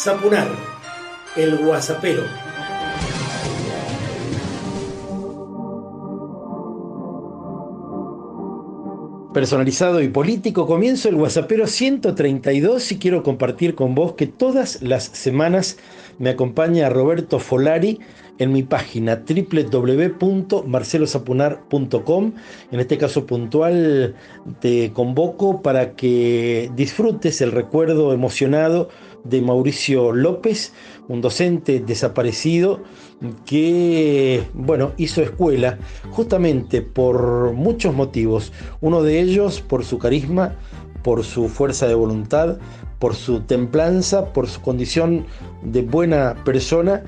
Zapunar, el guasapero. Personalizado y político, comienzo el Guasapero 132 y quiero compartir con vos que todas las semanas me acompaña Roberto Folari en mi página www.marcelosapunar.com. En este caso puntual te convoco para que disfrutes el recuerdo emocionado de Mauricio López, un docente desaparecido que, bueno, hizo escuela justamente por muchos motivos. Uno de ellos por su carisma, por su fuerza de voluntad, por su templanza, por su condición de buena persona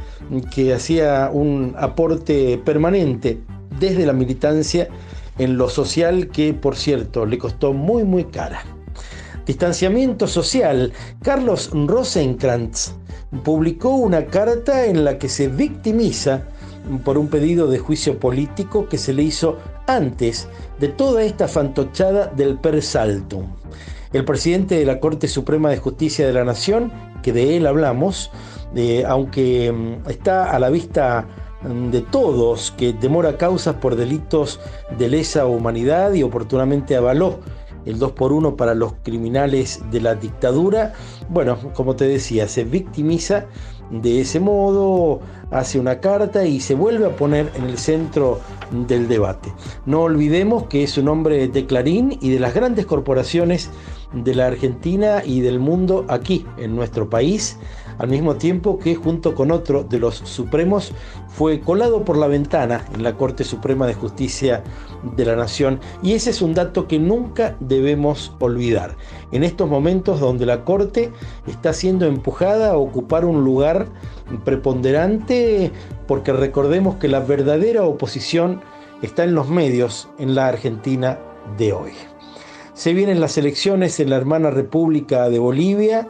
que hacía un aporte permanente desde la militancia en lo social que, por cierto, le costó muy, muy cara. Distanciamiento social. Carlos Rosenkrantz publicó una carta en la que se victimiza por un pedido de juicio político que se le hizo antes de toda esta fantochada del persaltum. El presidente de la Corte Suprema de Justicia de la Nación, que de él hablamos, eh, aunque mm, está a la vista mm, de todos que demora causas por delitos de lesa humanidad y oportunamente avaló el 2 por 1 para los criminales de la dictadura, bueno, como te decía, se victimiza de ese modo, hace una carta y se vuelve a poner en el centro del debate. No olvidemos que es un hombre de Clarín y de las grandes corporaciones de la Argentina y del mundo aquí, en nuestro país, al mismo tiempo que junto con otro de los supremos fue colado por la ventana en la Corte Suprema de Justicia de la Nación y ese es un dato que nunca debemos olvidar. En estos momentos donde la Corte está siendo empujada a ocupar un lugar preponderante porque recordemos que la verdadera oposición está en los medios en la Argentina de hoy. Se vienen las elecciones en la hermana República de Bolivia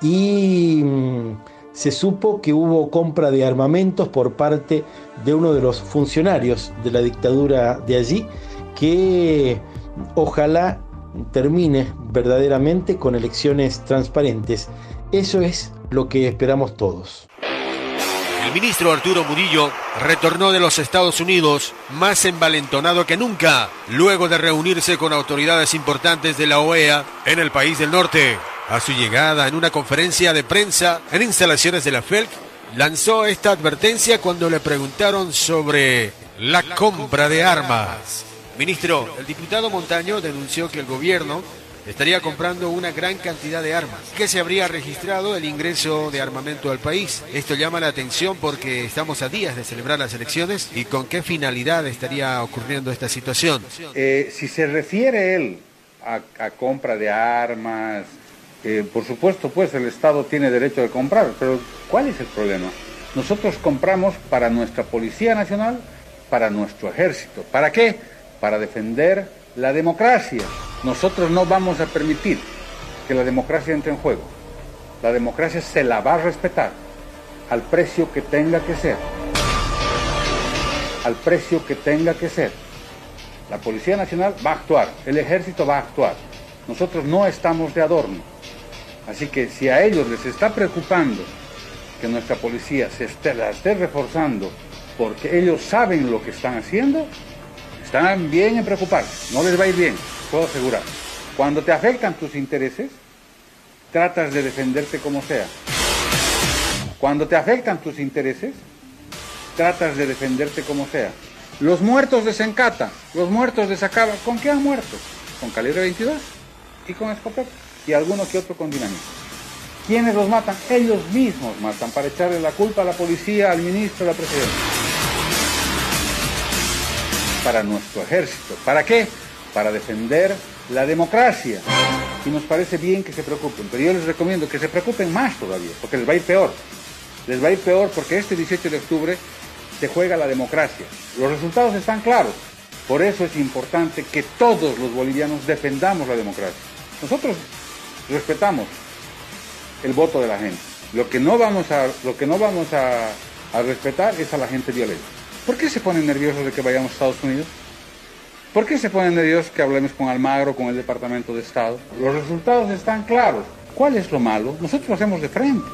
y mm, se supo que hubo compra de armamentos por parte de uno de los funcionarios de la dictadura de allí que ojalá termine verdaderamente con elecciones transparentes. Eso es lo que esperamos todos. El ministro Arturo Murillo retornó de los Estados Unidos más envalentonado que nunca, luego de reunirse con autoridades importantes de la OEA en el país del norte. A su llegada en una conferencia de prensa en instalaciones de la FELC, lanzó esta advertencia cuando le preguntaron sobre la compra de armas. Ministro, el diputado Montaño denunció que el gobierno estaría comprando una gran cantidad de armas, que se habría registrado el ingreso de armamento al país. Esto llama la atención porque estamos a días de celebrar las elecciones y con qué finalidad estaría ocurriendo esta situación. Eh, si se refiere él a, compra de armas, eh, por supuesto, pues el Estado tiene derecho de comprar, pero ¿cuál es el problema? Nosotros compramos para nuestra Policía Nacional, para nuestro ejército. ¿Para qué? Para defender la democracia. Nosotros no vamos a permitir que la democracia entre en juego. La democracia se la va a respetar al precio que tenga que ser. Al precio que tenga que ser. La Policía Nacional va a actuar, el ejército va a actuar. Nosotros no estamos de adorno. Así que si a ellos les está preocupando que nuestra policía se esté, la esté reforzando porque ellos saben lo que están haciendo, están bien en preocuparse. No les va a ir bien puedo asegurar. Cuando te afectan tus intereses, tratas de defenderte como sea. Cuando te afectan tus intereses, tratas de defenderte como sea. Los muertos de Sencata, los muertos de Sacaba, ¿con qué han muerto? Con calibre 22 y con escopeta y alguno que otro con dinamita. ¿Quiénes los matan? Ellos mismos matan para echarle la culpa a la policía, al ministro, a la presidenta. Para nuestro ejército. ¿Para qué? Para defender la democracia. Y nos parece bien que se preocupen, pero yo les recomiendo que se preocupen más todavía, porque les va a ir peor. Les va a ir peor porque este 18 de octubre se juega la democracia. Los resultados están claros. Por eso es importante que todos los bolivianos defendamos la democracia. Nosotros respetamos el voto de la gente. Lo que no vamos a, lo que no vamos a, respetar es a la gente violenta. ¿Por qué se ponen nerviosos de que vayamos a Estados Unidos? ¿Por qué se ponen Dios que hablemos con Almagro, con el Departamento de Estado? Los resultados están claros. ¿Cuál es lo malo? Nosotros lo hacemos de frente.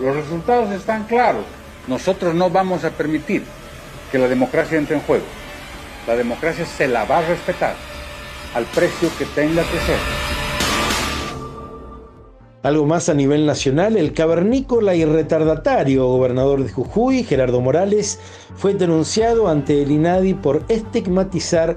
Los resultados están claros. Nosotros no vamos a permitir que la democracia entre en juego. La democracia se la va a respetar al precio que tenga que ser. Algo más a nivel nacional, el cavernícola y retardatario gobernador de Jujuy, Gerardo Morales, fue denunciado ante el INADI por estigmatizar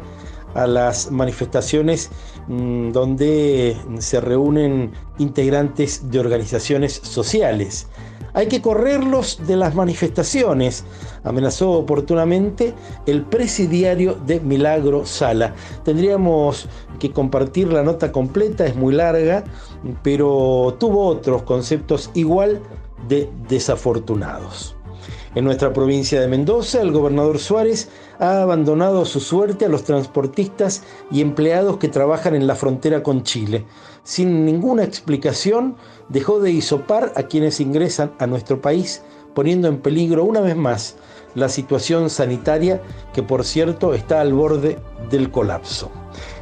a las manifestaciones mm, donde se reúnen integrantes de organizaciones sociales. Hay que correrlos de las manifestaciones, amenazó oportunamente el presidiario de Milagro Sala. Tendríamos que compartir la nota completa, es muy larga, pero tuvo otros conceptos igual de desafortunados. En nuestra provincia de Mendoza, el gobernador Suárez ha abandonado su suerte a los transportistas y empleados que trabajan en la frontera con Chile. Sin ninguna explicación, dejó de hisopar a quienes ingresan a nuestro país, poniendo en peligro una vez más la situación sanitaria que por cierto está al borde del colapso.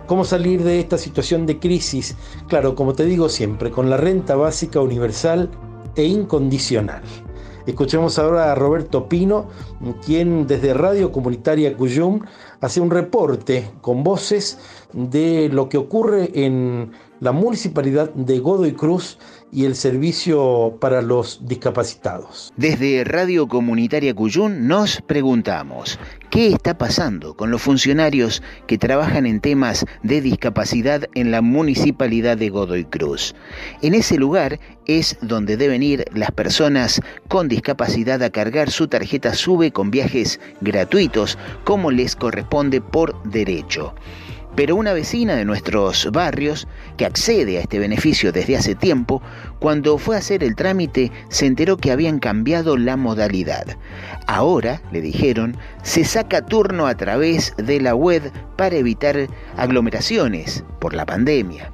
¿Cómo salir de esta situación de crisis? Claro, como te digo siempre, con la renta básica universal e incondicional. Escuchemos ahora a Roberto Pino, quien desde Radio Comunitaria Cuyum hace un reporte con voces de lo que ocurre en la municipalidad de Godoy Cruz y el servicio para los discapacitados. Desde Radio Comunitaria Cuyún nos preguntamos, ¿qué está pasando con los funcionarios que trabajan en temas de discapacidad en la municipalidad de Godoy Cruz? En ese lugar es donde deben ir las personas con discapacidad a cargar su tarjeta SUBE con viajes gratuitos como les corresponde por derecho. Pero una vecina de nuestros barrios, que accede a este beneficio desde hace tiempo, cuando fue a hacer el trámite se enteró que habían cambiado la modalidad. Ahora, le dijeron, se saca turno a través de la web para evitar aglomeraciones por la pandemia.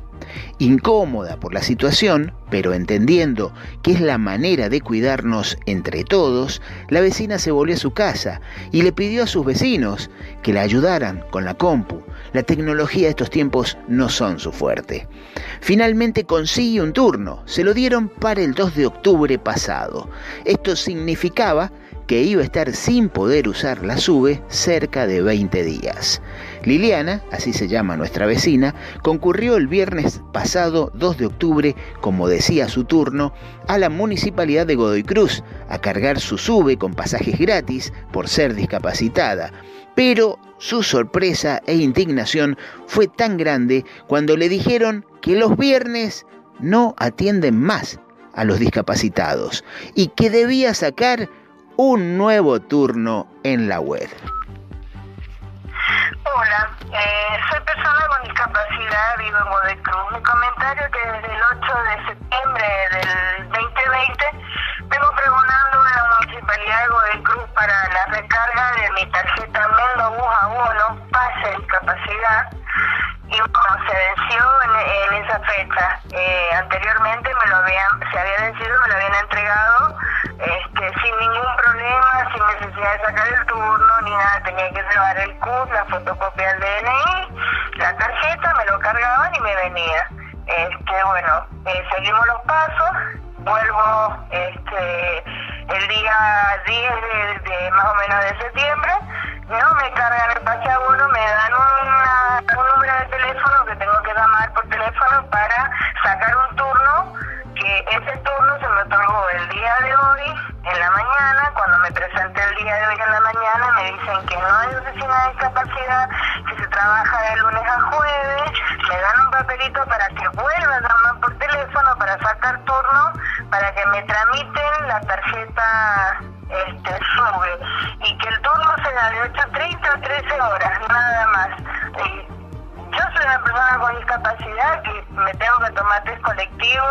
Incómoda por la situación, pero entendiendo que es la manera de cuidarnos entre todos, la vecina se volvió a su casa y le pidió a sus vecinos que la ayudaran con la compu. La tecnología de estos tiempos no son su fuerte. Finalmente consigue un turno, se lo dieron para el 2 de octubre pasado. Esto significaba que iba a estar sin poder usar la SUBE cerca de 20 días. Liliana, así se llama nuestra vecina, concurrió el viernes pasado 2 de octubre, como decía su turno, a la municipalidad de Godoy Cruz a cargar su SUBE con pasajes gratis por ser discapacitada. Pero su sorpresa e indignación fue tan grande cuando le dijeron que los viernes no atienden más a los discapacitados y que debía sacar un nuevo turno en la web. Hola, eh, soy persona con discapacidad, vivo en Godoy Cruz. Mi comentario que desde el 8 de septiembre del 2020 vengo pregonando a la Municipalidad de Godoy Cruz para la recarga de mi tarjeta Mendo Bus Abono, pase discapacidad, y bueno, se venció en, esa fecha. Este, bueno, eh, seguimos los pasos, vuelvo este, el día 10 de, más o menos de septiembre, no me cargan el pase abono, me dan un número de teléfono que tengo que llamar por teléfono para sacar un turno que ese turno se me otorgó el día de hoy, en la mañana, cuando me presenté el día de hoy en la mañana, me dicen que no hay oficina de discapacidad, trabaja de lunes a jueves, me dan un papelito para que vuelva a llamar por teléfono para sacar turno, para que me tramiten la tarjeta este, sube, y que el turno sea de 8.30 a 13 horas, nada más. yo soy una persona con discapacidad que me tengo que tomar test colectivo,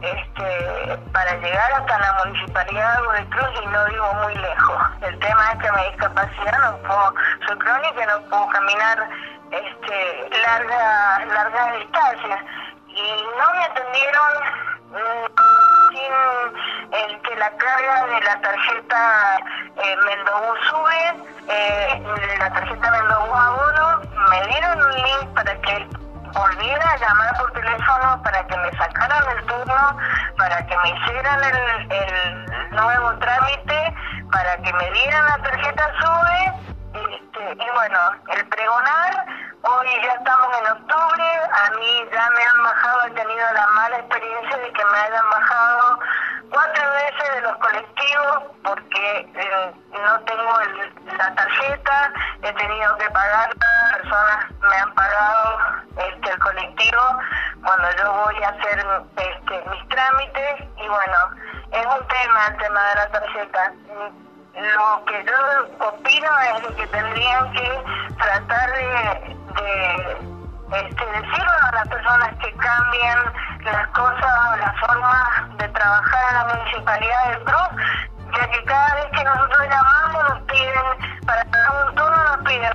este, para llegar hasta la municipalidad de Cruz y no vivo muy lejos. El tema es que mi discapacidad no puedo, crónica, no puedo caminar este, larga, largas distancias y no me atendieron mm, sin que la carga de la tarjeta eh, sube, eh, la tarjeta Mendobús abono, me dieron un link para que volviera a llamar por teléfono para que me sacaran el turno, para que me hicieran el, nuevo trámite, para que me dieran la tarjeta SUBE. este, y bueno, el pregonar, hoy ya estamos en octubre, a mí ya me han bajado, he tenido la mala experiencia de que me hayan bajado cuatro veces de los colectivos porque eh, no tengo la tarjeta, he tenido que pagar, personas me han pagado este, el colectivo cuando yo voy a hacer este, mis trámites y bueno, es un tema el tema de la tarjeta lo que yo opino es que tendrían que tratar de, este, decirle a las personas que cambien las cosas, la forma de trabajar en la municipalidad del Cruz, ya que cada vez que nosotros llamamos nos piden, para un turno nos piden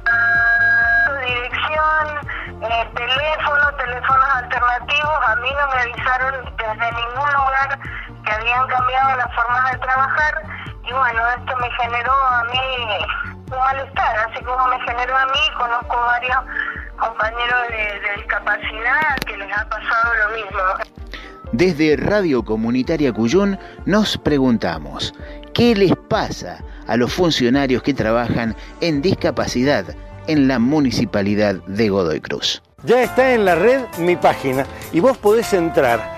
dirección, eh, teléfono, teléfonos alternativos, a mí no me avisaron desde ningún lugar que habían cambiado las formas de trabajar y bueno, esto me generó a mí un malestar, así como me generó a mí, conozco varios compañeros de, discapacidad que les ha pasado lo mismo. Desde Radio Comunitaria Cuyún nos preguntamos, ¿qué les pasa a los funcionarios que trabajan en discapacidad en la municipalidad de Godoy Cruz? Ya está en la red mi página y vos podés entrar,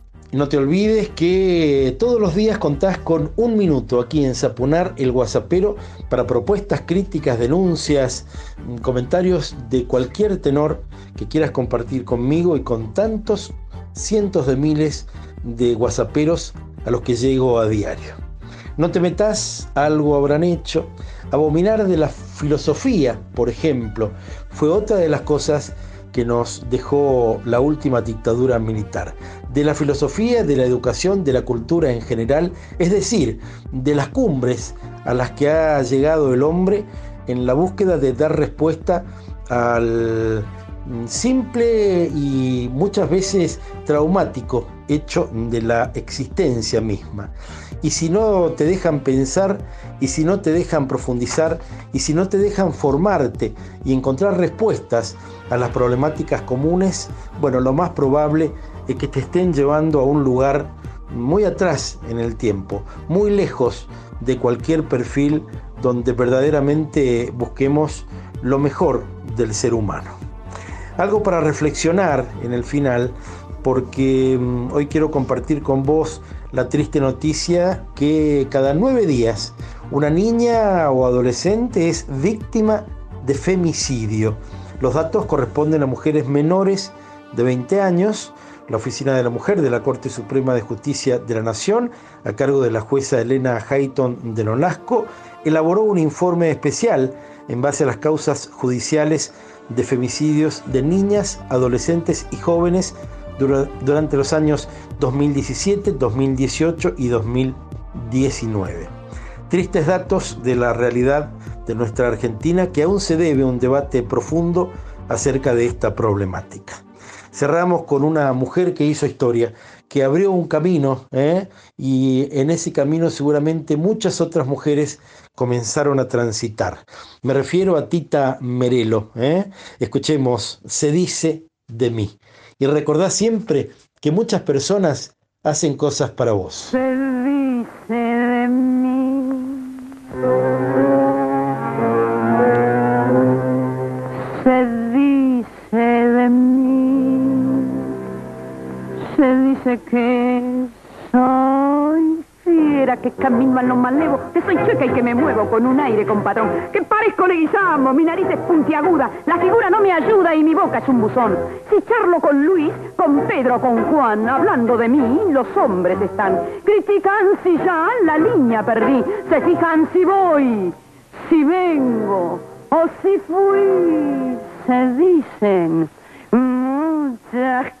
No te olvides que todos los días contás con un minuto aquí en Sapunar, el Guasapero, para propuestas, críticas, denuncias, comentarios de cualquier tenor que quieras compartir conmigo y con tantos cientos de miles de guasaperos a los que llego a diario. No te metas, algo habrán hecho. Abominar de la filosofía, por ejemplo, fue otra de las cosas que nos dejó la última dictadura militar, de la filosofía, de la educación, de la cultura en general, es decir, de las cumbres a las que ha llegado el hombre en la búsqueda de dar respuesta al simple y muchas veces traumático hecho de la existencia misma. Y si no te dejan pensar, y si no te dejan profundizar, y si no te dejan formarte y encontrar respuestas a las problemáticas comunes, bueno, lo más probable que te estén llevando a un lugar muy atrás en el tiempo, muy lejos de cualquier perfil donde verdaderamente busquemos lo mejor del ser humano. Algo para reflexionar en el final, porque mm, hoy quiero compartir con vos la triste noticia que cada nueve días una niña o adolescente es víctima de femicidio. Los datos corresponden a mujeres menores de 20 años. La Oficina de la Mujer de la Corte Suprema de Justicia de la Nación, a cargo de la jueza Elena Hayton de Nolasco, elaboró un informe especial en base a las causas judiciales de femicidios de niñas, adolescentes y jóvenes durante los años 2017, 2018 y 2019. Tristes datos de la realidad de nuestra Argentina que aún se debe un debate profundo acerca de esta problemática. Cerramos con una mujer que hizo historia, que abrió un camino ¿eh? y en ese camino seguramente muchas otras mujeres comenzaron a transitar. Me refiero a Tita Merelo. ¿eh? Escuchemos, se dice de mí. Y recordá siempre que muchas personas hacen cosas para vos. Se dice de mí. Dice que soy fiera, que camino a lo malevo, que soy chueca y que me muevo con un aire compadrón, que parezco leguizamo, mi nariz es puntiaguda, la figura no me ayuda y mi boca es un buzón. Si charlo con Luis, con Pedro, con Juan, hablando de mí, los hombres están. Critican si ya la línea perdí, se fijan si voy, si vengo o si fui, se dicen muchas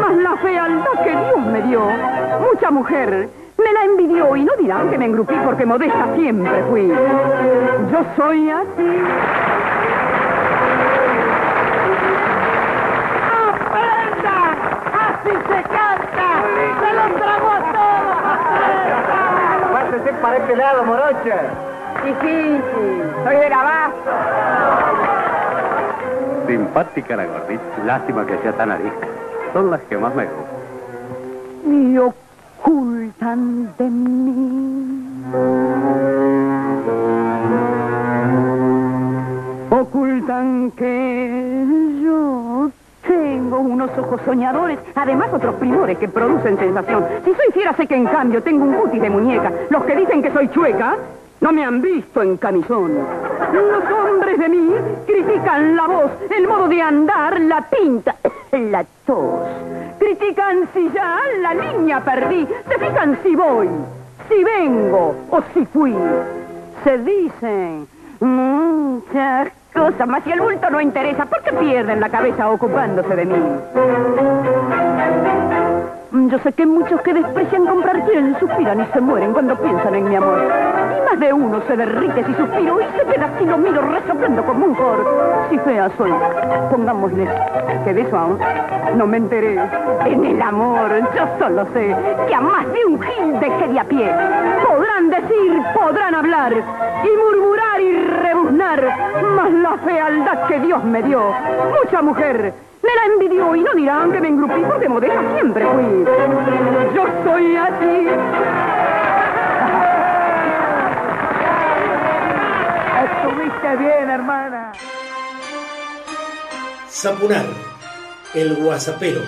más la fealdad que Dios me dio. Mucha mujer me la envidió y no dirán que me engrupí porque modesta siempre fui. Yo soy así. ¡Aprenda! ¡Así se canta! ¡Se los tragó a todos! Pásese para este lado, morocha. Difícil, soy del abasto. Simpática la gordita. Lástima que sea tan arisca. Son las que más me gustan. Y ocultan de mí. Ocultan que yo tengo unos ojos soñadores, además otros primores que producen sensación. Si soy fiera sé que en cambio tengo un cutis de muñeca. Los que dicen que soy chueca no me han visto en camisón. Los hombres de mí critican la voz, el modo de andar, la pinta, la tos. Critican si ya la línea perdí, se fijan si voy, si vengo o si fui. Se dicen muchas cosas, mas si el bulto no interesa, ¿por qué pierden la cabeza ocupándose de mí? Yo sé que muchos que desprecian comprar quieren, suspiran y se mueren cuando piensan en mi amor. Y más de uno se derrite si suspiro y se queda así lo miro resoplando como un cor. Si fea soy, pongámosle que de eso aún no me enteré. En el amor yo solo sé que a más de un gil dejé de a pie. Podrán decir, podrán hablar y murmurar y rebuznar, más la fealdad que Dios me dio. Mucha mujer me la envidió y no dirán que me engrupí porque modesta siempre fui. Yo soy así. Estuviste bien, hermana. Zapunar, el guasapero.